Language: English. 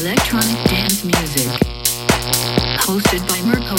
electronic dance music. Hosted by Mirko